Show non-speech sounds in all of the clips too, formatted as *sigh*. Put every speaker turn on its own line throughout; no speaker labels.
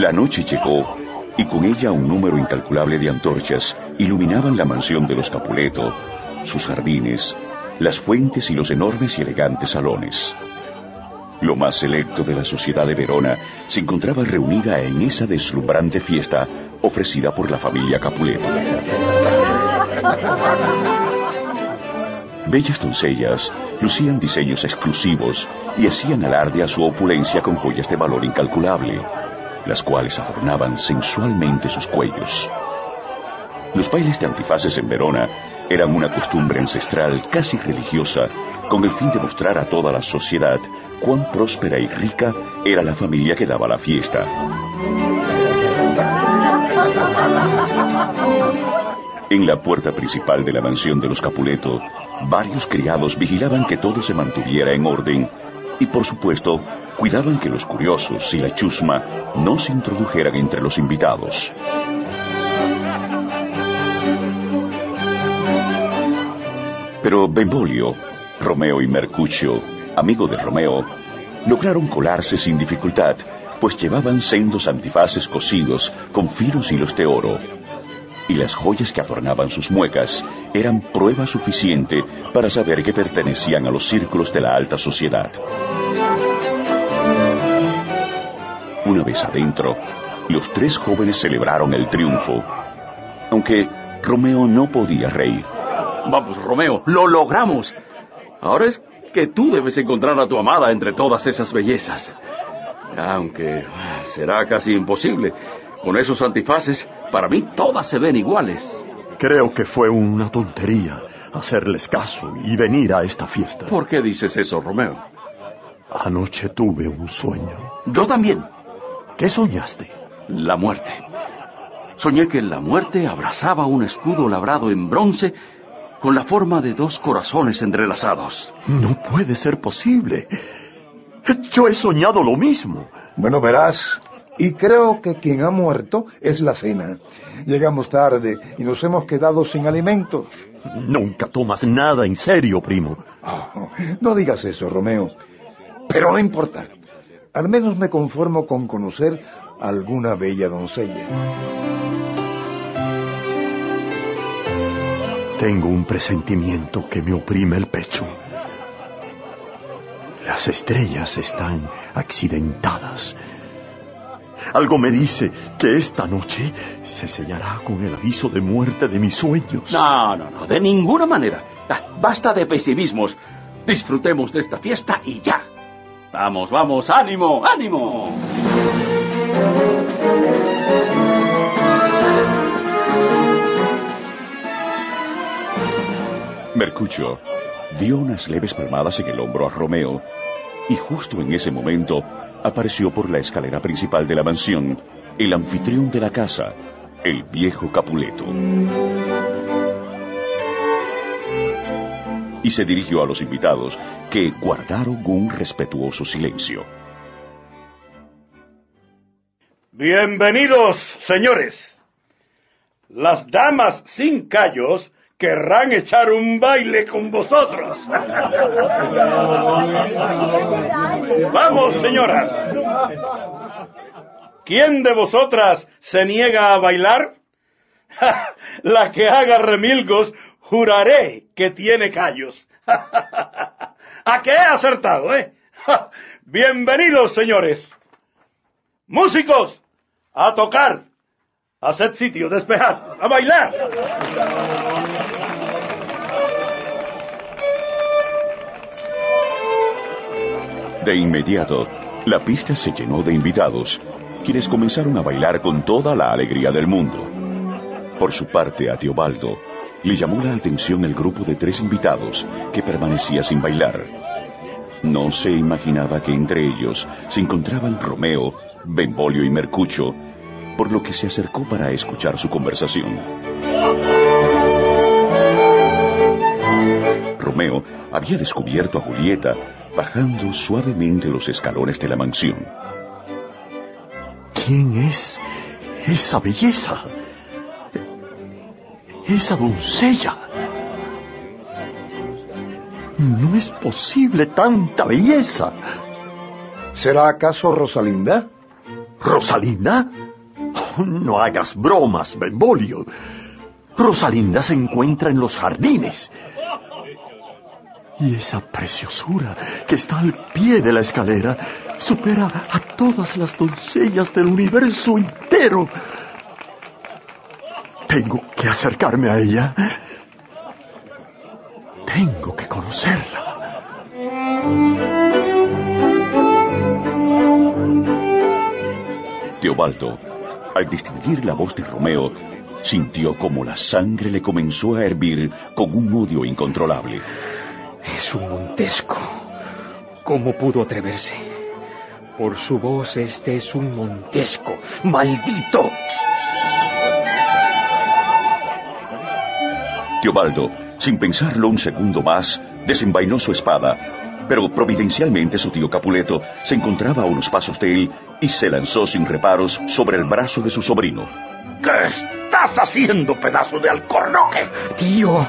La noche llegó y con ella un número incalculable de antorchas iluminaban la mansión de los Capuleto, sus jardines, las fuentes y los enormes y elegantes salones. Lo más selecto de la sociedad de Verona se encontraba reunida en esa deslumbrante fiesta ofrecida por la familia Capuleto. Bellas doncellas lucían diseños exclusivos y hacían alarde a su opulencia con joyas de valor incalculable, las cuales adornaban sensualmente sus cuellos. Los bailes de antifaces en Verona eran una costumbre ancestral casi religiosa con el fin de mostrar a toda la sociedad cuán próspera y rica era la familia que daba la fiesta. En la puerta principal de la mansión de los Capuleto, varios criados vigilaban que todo se mantuviera en orden y, por supuesto, cuidaban que los curiosos y la chusma no se introdujeran entre los invitados. Pero Benvolio, Romeo y Mercucio, amigo de Romeo, lograron colarse sin dificultad, pues llevaban sendos antifaces cosidos con finos hilos de oro. Y las joyas que adornaban sus muecas eran prueba suficiente para saber que pertenecían a los círculos de la alta sociedad. Una vez adentro, los tres jóvenes celebraron el triunfo, aunque Romeo no podía reír.
Vamos, Romeo, lo logramos. Ahora es que tú debes encontrar a tu amada entre todas esas bellezas. Aunque será casi imposible. Con esos antifaces, para mí todas se ven iguales.
Creo que fue una tontería hacerles caso y venir a esta fiesta.
¿Por qué dices eso, Romeo?
Anoche tuve un sueño.
Yo también.
¿Qué soñaste?
La muerte. Soñé que la muerte abrazaba un escudo labrado en bronce con la forma de dos corazones entrelazados.
No puede ser posible. Yo he soñado lo mismo.
Bueno, verás, y creo que quien ha muerto es la cena. Llegamos tarde y nos hemos quedado sin alimentos.
Nunca tomas nada en serio, primo.
Oh, no digas eso, Romeo. Pero no importa. Al menos me conformo con conocer alguna bella doncella.
Tengo un presentimiento que me oprime el pecho. Las estrellas están accidentadas. Algo me dice que esta noche se sellará con el aviso de muerte de mis sueños.
No, no, no, de ninguna manera. Ah, basta de pesimismos. Disfrutemos de esta fiesta y ya. Vamos, vamos, ánimo, ánimo.
Mercucio dio unas leves palmadas en el hombro a Romeo y justo en ese momento apareció por la escalera principal de la mansión el anfitrión de la casa, el viejo Capuleto. Y se dirigió a los invitados, que guardaron un respetuoso silencio.
Bienvenidos, señores. Las damas sin callos querrán echar un baile con vosotros. Vamos, señoras. ¿Quién de vosotras se niega a bailar? *laughs* La que haga remilgos, juraré que tiene callos. *laughs* ¿A qué he acertado, eh? *laughs* Bienvenidos, señores. Músicos, a tocar. Haced sitio, despejad, a bailar.
De inmediato, la pista se llenó de invitados, quienes comenzaron a bailar con toda la alegría del mundo. Por su parte, a Teobaldo le llamó la atención el grupo de tres invitados que permanecía sin bailar. No se imaginaba que entre ellos se encontraban Romeo, Benvolio y Mercucho, por lo que se acercó para escuchar su conversación. Romeo había descubierto a Julieta bajando suavemente los escalones de la mansión.
¿Quién es esa belleza? Esa doncella. No es posible tanta belleza.
¿Será acaso Rosalinda?
¿Rosalinda? No hagas bromas, Benvolio. Rosalinda se encuentra en los jardines. Y esa preciosura que está al pie de la escalera supera a todas las doncellas del universo entero. Tengo que acercarme a ella. Tengo que conocerla.
Teobaldo, al distinguir la voz de Romeo, sintió como la sangre le comenzó a hervir con un odio incontrolable.
Es un Montesco. ¿Cómo pudo atreverse? Por su voz este es un Montesco. ¡Maldito!
Teobaldo, sin pensarlo un segundo más, desenvainó su espada, pero providencialmente su tío Capuleto se encontraba a unos pasos de él y se lanzó sin reparos sobre el brazo de su sobrino.
¿Qué estás haciendo, pedazo de alcornoque?
Tío,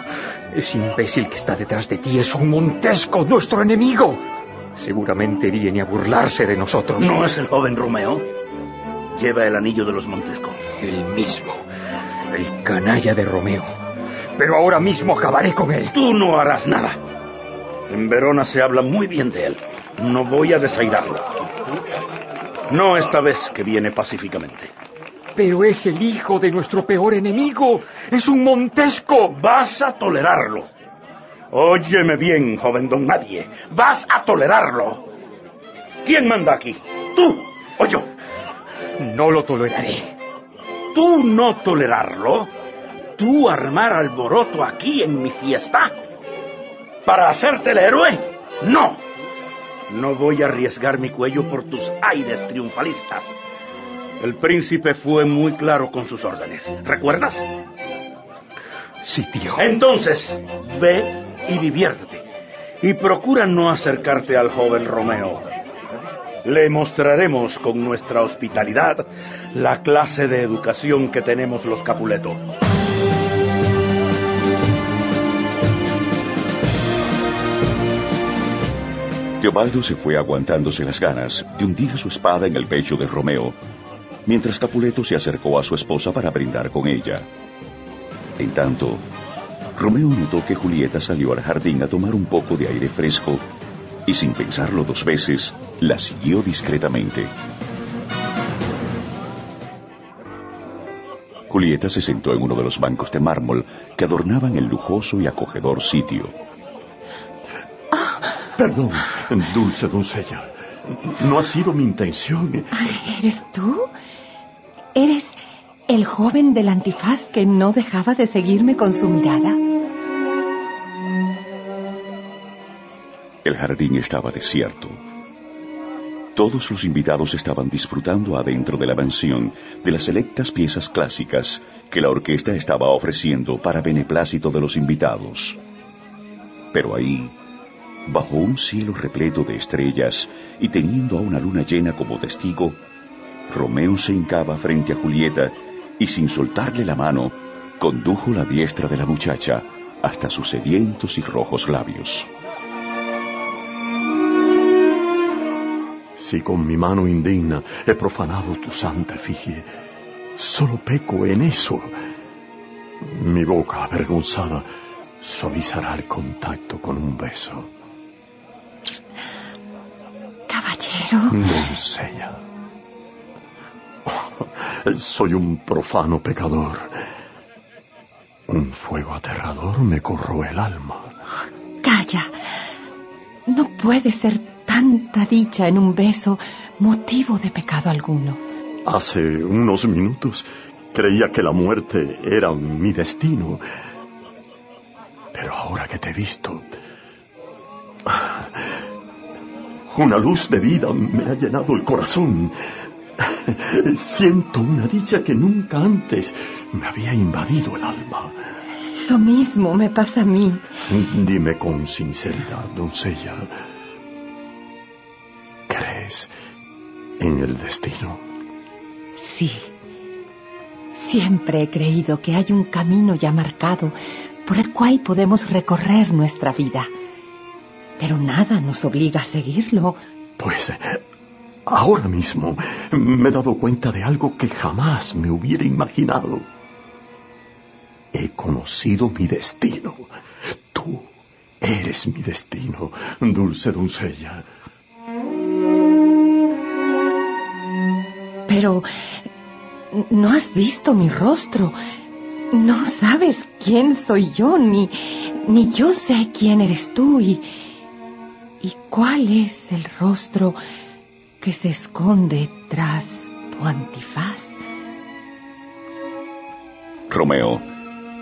ese imbécil que está detrás de ti es un Montesco, nuestro enemigo. Seguramente viene a burlarse de nosotros.
¿No es el joven Romeo? Lleva el anillo de los Montesco.
El mismo. El canalla de Romeo. Pero ahora mismo acabaré con él.
Tú no harás nada. En Verona se habla muy bien de él. No voy a desairarlo. No esta vez que viene pacíficamente.
Pero es el hijo de nuestro peor enemigo. Es un Montesco.
Vas a tolerarlo. Óyeme bien, joven don Nadie. Vas a tolerarlo. ¿Quién manda aquí? ¿Tú o yo?
No lo toleraré.
¿Tú no tolerarlo? ¿Tú armar alboroto aquí en mi fiesta? ¿Para hacerte el héroe? No. No voy a arriesgar mi cuello por tus aires triunfalistas. El príncipe fue muy claro con sus órdenes. ¿Recuerdas?
Sí, tío.
Entonces, ve y diviértete. Y procura no acercarte al joven Romeo. Le mostraremos con nuestra hospitalidad la clase de educación que tenemos los Capuleto.
Teobaldo se fue aguantándose las ganas de hundir su espada en el pecho de Romeo, mientras Capuleto se acercó a su esposa para brindar con ella. En tanto, Romeo notó que Julieta salió al jardín a tomar un poco de aire fresco y sin pensarlo dos veces, la siguió discretamente. Julieta se sentó en uno de los bancos de mármol que adornaban el lujoso y acogedor sitio.
Perdón, dulce doncella. No ha sido mi intención.
¿Eres tú? ¿Eres el joven del antifaz que no dejaba de seguirme con su mirada?
El jardín estaba desierto. Todos los invitados estaban disfrutando adentro de la mansión de las selectas piezas clásicas que la orquesta estaba ofreciendo para beneplácito de los invitados. Pero ahí, bajo un cielo repleto de estrellas y teniendo a una luna llena como testigo, Romeo se hincaba frente a Julieta y sin soltarle la mano, condujo la diestra de la muchacha hasta sus sedientos y rojos labios.
Si con mi mano indigna he profanado tu santa efigie, solo peco en eso. Mi boca avergonzada suavizará el contacto con un beso.
Caballero.
Doncella. Soy un profano pecador. Un fuego aterrador me corroe el alma.
Calla. No puede ser tanta dicha en un beso motivo de pecado alguno.
Hace unos minutos creía que la muerte era mi destino. Pero ahora que te he visto, Una luz de vida me ha llenado el corazón. Siento una dicha que nunca antes me había invadido el alma.
Lo mismo me pasa a mí.
Dime con sinceridad, doncella. ¿Crees en el destino?
Sí. Siempre he creído que hay un camino ya marcado por el cual podemos recorrer nuestra vida. Pero nada nos obliga a seguirlo.
Pues ahora mismo me he dado cuenta de algo que jamás me hubiera imaginado. He conocido mi destino. Tú eres mi destino, dulce doncella.
Pero no has visto mi rostro. No sabes quién soy yo, ni, ni yo sé quién eres tú y, y cuál es el rostro que se esconde tras tu antifaz.
Romeo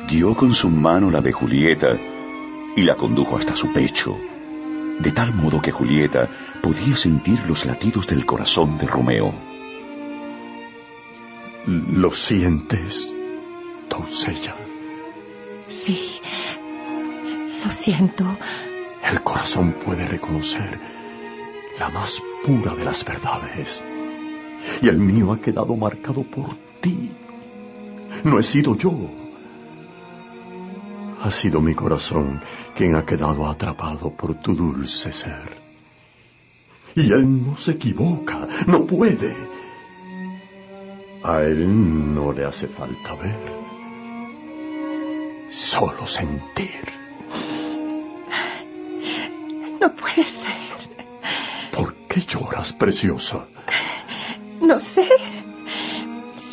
guió con su mano la de Julieta y la condujo hasta su pecho, de tal modo que Julieta podía sentir los latidos del corazón de Romeo.
¿Lo sientes, doncella?
Sí, lo siento.
El corazón puede reconocer la más pura de las verdades. Y el mío ha quedado marcado por ti. No he sido yo. Ha sido mi corazón quien ha quedado atrapado por tu dulce ser. Y él no se equivoca, no puede. A él no le hace falta ver, solo sentir.
No *laughs* puede ser.
¿Por qué lloras, preciosa?
No sé.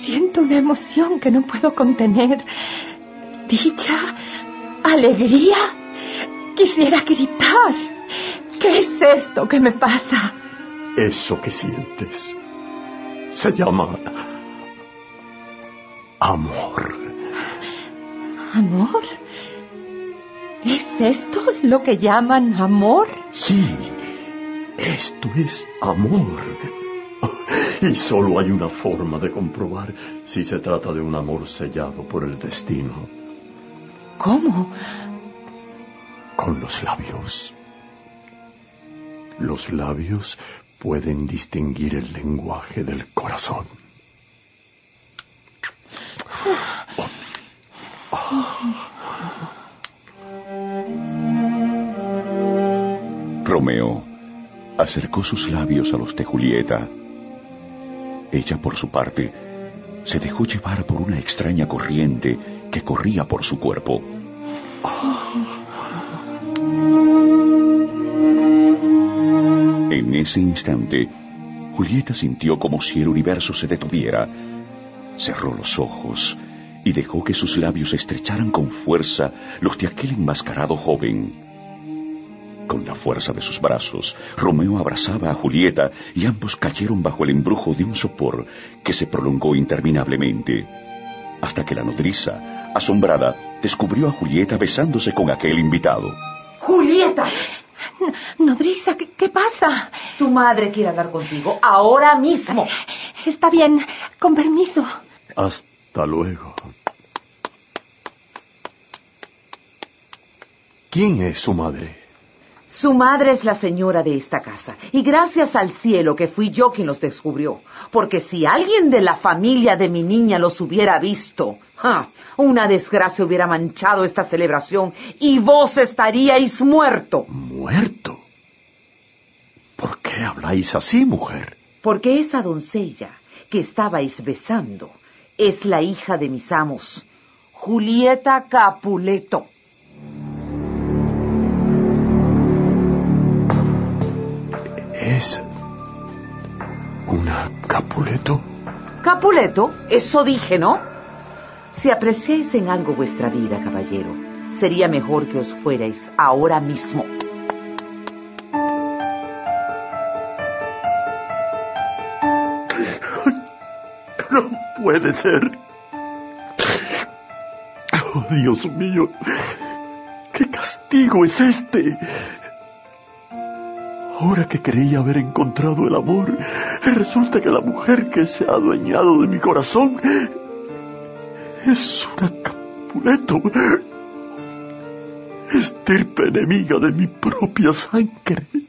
Siento una emoción que no puedo contener. Dicha, alegría. Quisiera gritar. ¿Qué es esto que me pasa?
Eso que sientes se llama amor.
¿Amor? ¿Es esto lo que llaman amor?
Sí, esto es amor. Y solo hay una forma de comprobar si se trata de un amor sellado por el destino.
¿Cómo?
Con los labios. Los labios pueden distinguir el lenguaje del corazón.
Romeo acercó sus labios a los de Julieta. Ella, por su parte, se dejó llevar por una extraña corriente que corría por su cuerpo. En ese instante, Julieta sintió como si el universo se detuviera. Cerró los ojos y dejó que sus labios estrecharan con fuerza los de aquel enmascarado joven. Con la fuerza de sus brazos, Romeo abrazaba a Julieta y ambos cayeron bajo el embrujo de un sopor que se prolongó interminablemente, hasta que la nodriza, asombrada, descubrió a Julieta besándose con aquel invitado.
¡Julieta!
Nodriza, ¿qué, ¿qué, pasa?
Tu madre quiere hablar contigo ahora mismo.
Está bien, con permiso.
Hasta luego. ¿Quién es su madre?
Su madre es la señora de esta casa, y gracias al cielo que fui yo quien los descubrió, porque si alguien de la familia de mi niña los hubiera visto, ¡ja! una desgracia hubiera manchado esta celebración y vos estaríais muerto.
¿Muerto? ¿Por qué habláis así, mujer?
Porque esa doncella que estabais besando es la hija de mis amos, Julieta Capuleto.
¿Es una Capuleto?
Capuleto, eso dije, ¿no? Si apreciáis en algo vuestra vida, caballero, sería mejor que os fuerais ahora mismo. *laughs*
No puede ser. Oh, Dios mío, ¿qué castigo es este? Ahora que creía haber encontrado el amor, resulta que la mujer que se ha adueñado de mi corazón es una Capuleto. Estirpe enemiga de mi propia sangre.